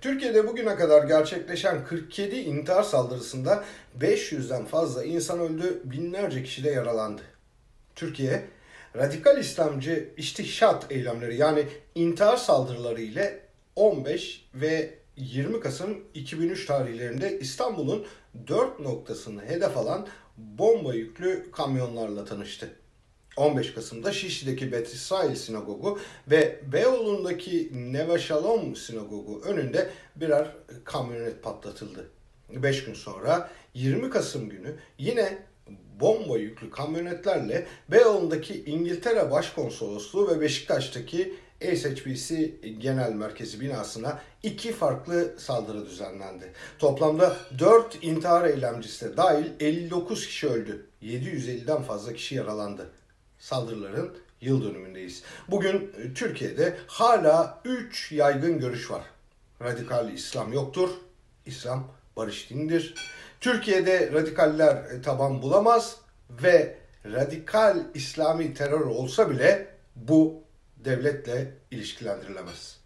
Türkiye'de bugüne kadar gerçekleşen 47 intihar saldırısında 500'den fazla insan öldü, binlerce kişi de yaralandı. Türkiye, radikal İslamcı istihşat eylemleri yani intihar saldırıları ile 15 ve 20 Kasım 2003 tarihlerinde İstanbul'un dört noktasını hedef alan bomba yüklü kamyonlarla tanıştı. 15 Kasım'da Şişli'deki Bet İsrail Sinagogu ve Beyoğlu'ndaki Neve Shalom Sinagogu önünde birer kamyonet patlatıldı. 5 gün sonra 20 Kasım günü yine bomba yüklü kamyonetlerle Beyoğlu'ndaki İngiltere Başkonsolosluğu ve Beşiktaş'taki SHBC Genel Merkezi binasına iki farklı saldırı düzenlendi. Toplamda 4 intihar eylemcisi dahil 59 kişi öldü. 750'den fazla kişi yaralandı. Saldırıların yıl dönümündeyiz. Bugün e, Türkiye'de hala 3 yaygın görüş var. Radikal İslam yoktur. İslam barış dinidir. Türkiye'de radikaller e, taban bulamaz ve radikal İslami terör olsa bile bu devletle ilişkilendirilemez.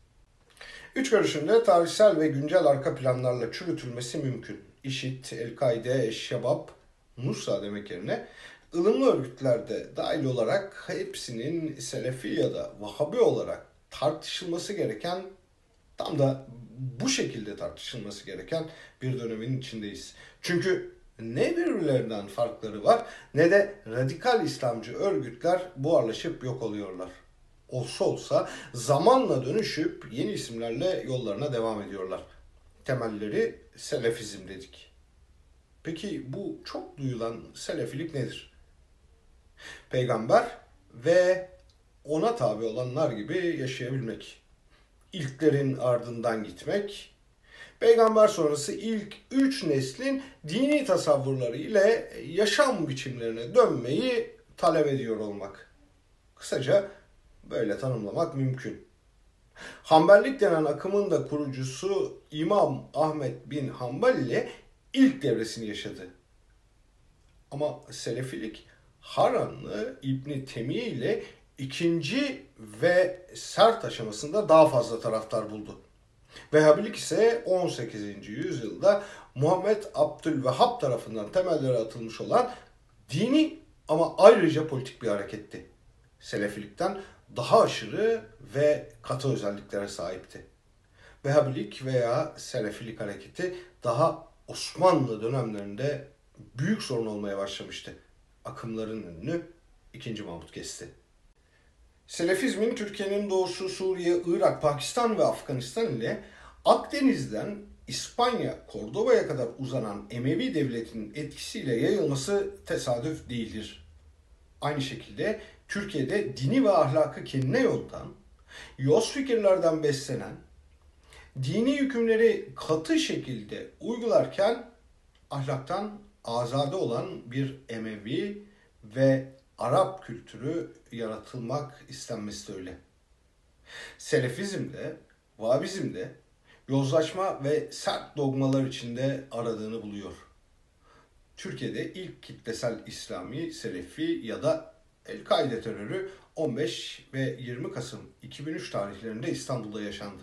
Üç görüşünde tarihsel ve güncel arka planlarla çürütülmesi mümkün. İşit, El-Kaide, Eşşebab, Nusra demek yerine ılımlı örgütlerde dahil olarak hepsinin Selefi ya da Vahabi olarak tartışılması gereken tam da bu şekilde tartışılması gereken bir dönemin içindeyiz. Çünkü ne birbirlerinden farkları var ne de radikal İslamcı örgütler buharlaşıp yok oluyorlar. Olsa olsa zamanla dönüşüp yeni isimlerle yollarına devam ediyorlar. Temelleri selefizm dedik. Peki bu çok duyulan selefilik nedir? Peygamber ve ona tabi olanlar gibi yaşayabilmek. İlklerin ardından gitmek, peygamber sonrası ilk üç neslin dini tasavvurları ile yaşam biçimlerine dönmeyi talep ediyor olmak. Kısaca böyle tanımlamak mümkün. Hanbellik denen akımın da kurucusu İmam Ahmet bin Hanbel ile ilk devresini yaşadı. Ama Selefilik Haranlı İbni Temiye ile ikinci ve sert aşamasında daha fazla taraftar buldu. Vehhabilik ise 18. yüzyılda Muhammed Abdülvehhab tarafından temelleri atılmış olan dini ama ayrıca politik bir hareketti. Selefilikten daha aşırı ve katı özelliklere sahipti. Vehhabilik veya Selefilik hareketi daha Osmanlı dönemlerinde büyük sorun olmaya başlamıştı. Akımların önünü 2. Mahmut kesti. Selefizmin Türkiye'nin doğusu Suriye, Irak, Pakistan ve Afganistan ile Akdeniz'den İspanya, Kordoba'ya kadar uzanan Emevi devletinin etkisiyle yayılması tesadüf değildir. Aynı şekilde Türkiye'de dini ve ahlakı kendine yoldan, yoz fikirlerden beslenen, dini hükümleri katı şekilde uygularken ahlaktan azade olan bir Emevi ve Arap kültürü yaratılmak istenmesi de öyle. Selefizm de, Vabizm de yozlaşma ve sert dogmalar içinde aradığını buluyor. Türkiye'de ilk kitlesel İslami, Selefi ya da El-Kaide terörü 15 ve 20 Kasım 2003 tarihlerinde İstanbul'da yaşandı.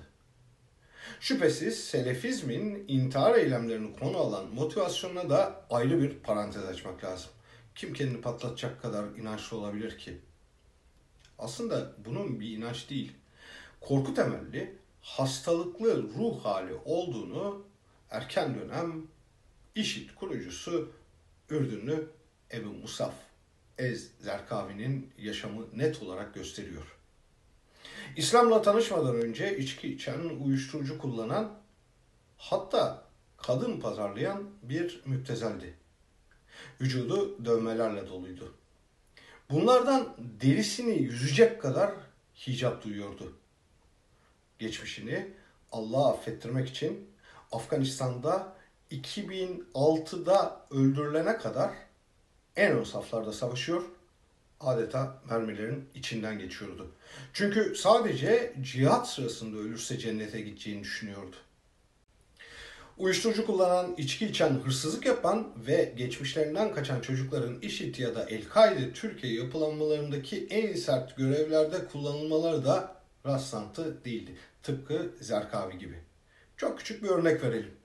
Şüphesiz Selefizmin intihar eylemlerini konu alan motivasyonuna da ayrı bir parantez açmak lazım. Kim kendini patlatacak kadar inançlı olabilir ki? Aslında bunun bir inanç değil, korku temelli, hastalıklı ruh hali olduğunu erken dönem işit kurucusu Ürdünlü Ebu Musaf Ez Zerkavi'nin yaşamı net olarak gösteriyor. İslam'la tanışmadan önce içki içen, uyuşturucu kullanan, hatta kadın pazarlayan bir müptezeldi. Vücudu dövmelerle doluydu. Bunlardan derisini yüzecek kadar hicap duyuyordu. Geçmişini Allah'a affettirmek için Afganistan'da 2006'da öldürülene kadar en ön saflarda savaşıyor, adeta mermilerin içinden geçiyordu. Çünkü sadece cihat sırasında ölürse cennete gideceğini düşünüyordu. Uyuşturucu kullanan, içki içen, hırsızlık yapan ve geçmişlerinden kaçan çocukların IŞİD ya da El-Kaide Türkiye yapılanmalarındaki en sert görevlerde kullanılmaları da rastlantı değildi. Tıpkı Zerkavi gibi. Çok küçük bir örnek verelim.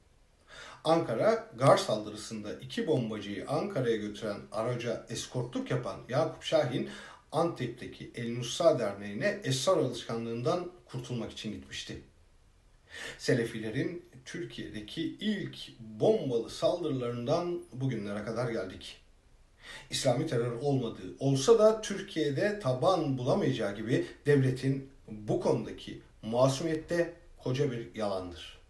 Ankara gar saldırısında iki bombacıyı Ankara'ya götüren araca eskortluk yapan Yakup Şahin Antep'teki El Nusa Derneği'ne esrar alışkanlığından kurtulmak için gitmişti. Selefilerin Türkiye'deki ilk bombalı saldırılarından bugünlere kadar geldik. İslami terör olmadığı olsa da Türkiye'de taban bulamayacağı gibi devletin bu konudaki masumiyette koca bir yalandır.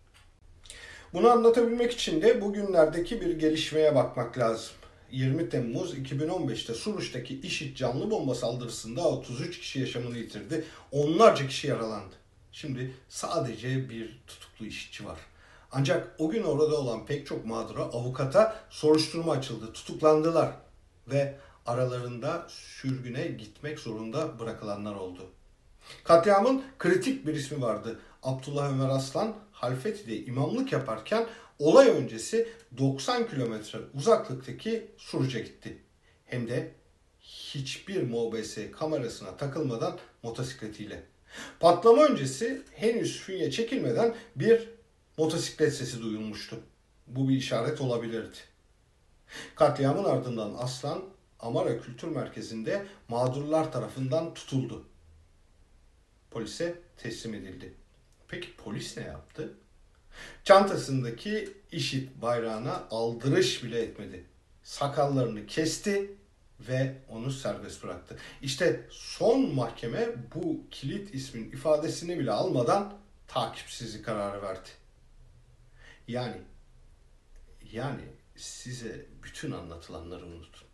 Bunu anlatabilmek için de bugünlerdeki bir gelişmeye bakmak lazım. 20 Temmuz 2015'te Suruç'taki IŞİD canlı bomba saldırısında 33 kişi yaşamını yitirdi. Onlarca kişi yaralandı. Şimdi sadece bir tutuklu işçi var. Ancak o gün orada olan pek çok mağdura avukata soruşturma açıldı. Tutuklandılar ve aralarında sürgüne gitmek zorunda bırakılanlar oldu. Katliamın kritik bir ismi vardı. Abdullah Ömer Aslan Halfeti'de imamlık yaparken olay öncesi 90 kilometre uzaklıktaki Suruç'a gitti. Hem de hiçbir MOBS kamerasına takılmadan motosikletiyle. Patlama öncesi henüz fünye çekilmeden bir motosiklet sesi duyulmuştu. Bu bir işaret olabilirdi. Katliamın ardından Aslan Amara Kültür Merkezi'nde mağdurlar tarafından tutuldu. Polise teslim edildi. Peki polis ne yaptı? Çantasındaki IŞİD bayrağına aldırış bile etmedi. Sakallarını kesti ve onu serbest bıraktı. İşte son mahkeme bu kilit ismin ifadesini bile almadan takipsizlik kararı verdi. Yani yani size bütün anlatılanları unutun.